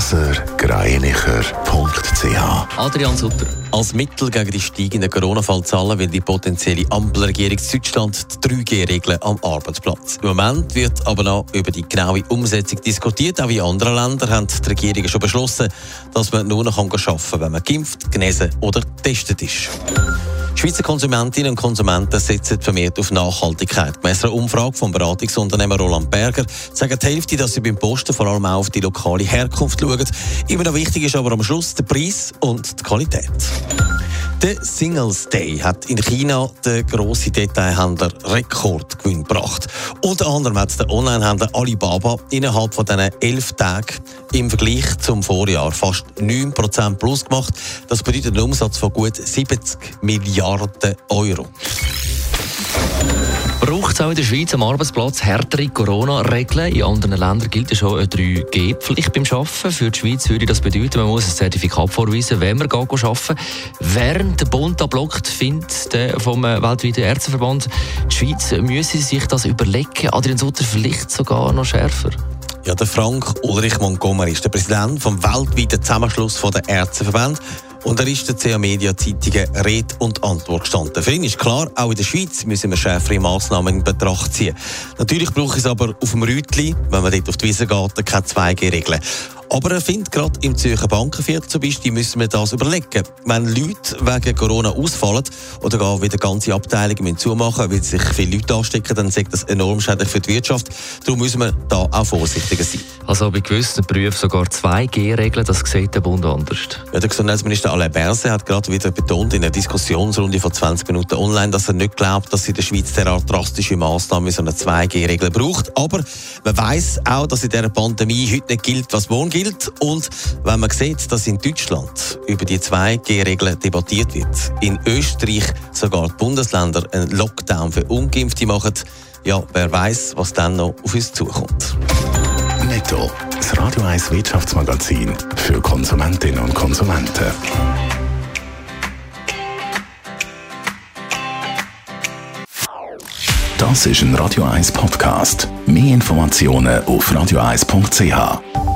blasergreinicher.ch Adrian Sutter. Als Mittel gegen die steigenden Corona-Fallzahlen will die potenzielle Ampelregierung Deutschland die 3G-Regeln am Arbeitsplatz. Im Moment wird aber noch über die genaue Umsetzung diskutiert. Auch in anderen Ländern haben die Regierungen schon beschlossen, dass man nur noch arbeiten kann, wenn man geimpft, genesen oder getestet ist. Schweizer Konsumentinnen und Konsumenten setzen vermehrt auf Nachhaltigkeit. Gemäss einer Umfrage vom Beratungsunternehmer Roland Berger sagen die Hälfte, dass sie beim Posten vor allem auch auf die lokale Herkunft schauen. Immer noch wichtig ist aber am Schluss der Preis und die Qualität. Der Singles Day hat in China den grossen Detailhändler Rekordgewinn gebracht. Unter anderem hat der Onlinehändler Alibaba innerhalb von diesen elf Tagen im Vergleich zum Vorjahr fast 9% plus gemacht. Das bedeutet einen Umsatz von gut 70 Milliarden Euro. Braucht es auch in der Schweiz am Arbeitsplatz härtere Corona-Regeln? In anderen Ländern gilt ja schon eine 3G-Pflicht beim Arbeiten. Für die Schweiz würde das bedeuten, man muss ein Zertifikat vorweisen, wenn man arbeiten Während der Bund ablockt, findet der vom weltweiten Ärzteverband, die Schweiz müsse sich das überlegen. Adrian Sutter vielleicht sogar noch schärfer. Ja, der Frank Ulrich Montgomery ist der Präsident vom weltweiten Zusammenschluss der Ärzteverband. Und er ist der CA Media Zeitungen Rede und Antwort gestanden. Für ihn ist klar, auch in der Schweiz müssen wir schärfere Massnahmen in Betracht ziehen. Natürlich braucht es aber auf dem Rütli, wenn man dort auf die Wiese geht, keine 2G-Regeln. Aber er findet, gerade im Zürcher Bankenviertel zum Beispiel, müssen wir das überlegen. Wenn Leute wegen Corona ausfallen oder gar wieder ganze Abteilungen zumachen weil sich viele Leute anstecken, dann sagt das enorm schädlich für die Wirtschaft. Darum müssen wir da auch vorsichtiger sein. Also bei gewissen Berufen sogar 2G-Regeln, das sieht der Bund anders. Ja, der Gesundheitsminister Alain Berset hat gerade wieder betont in einer Diskussionsrunde von 20 Minuten online, dass er nicht glaubt, dass in der Schweiz derart drastische Massnahmen so eine 2G-Regel braucht. Aber man weiß auch, dass in dieser Pandemie heute nicht gilt, was morgen gilt gilt. Und wenn man sieht, dass in Deutschland über die 2G-Regeln debattiert wird, in Österreich sogar die Bundesländer einen Lockdown für Ungeimpfte machen, ja, wer weiß, was dann noch auf uns zukommt. Netto, das Radio 1 Wirtschaftsmagazin für Konsumentinnen und Konsumenten. Das ist ein Radio 1 Podcast. Mehr Informationen auf radio1.ch.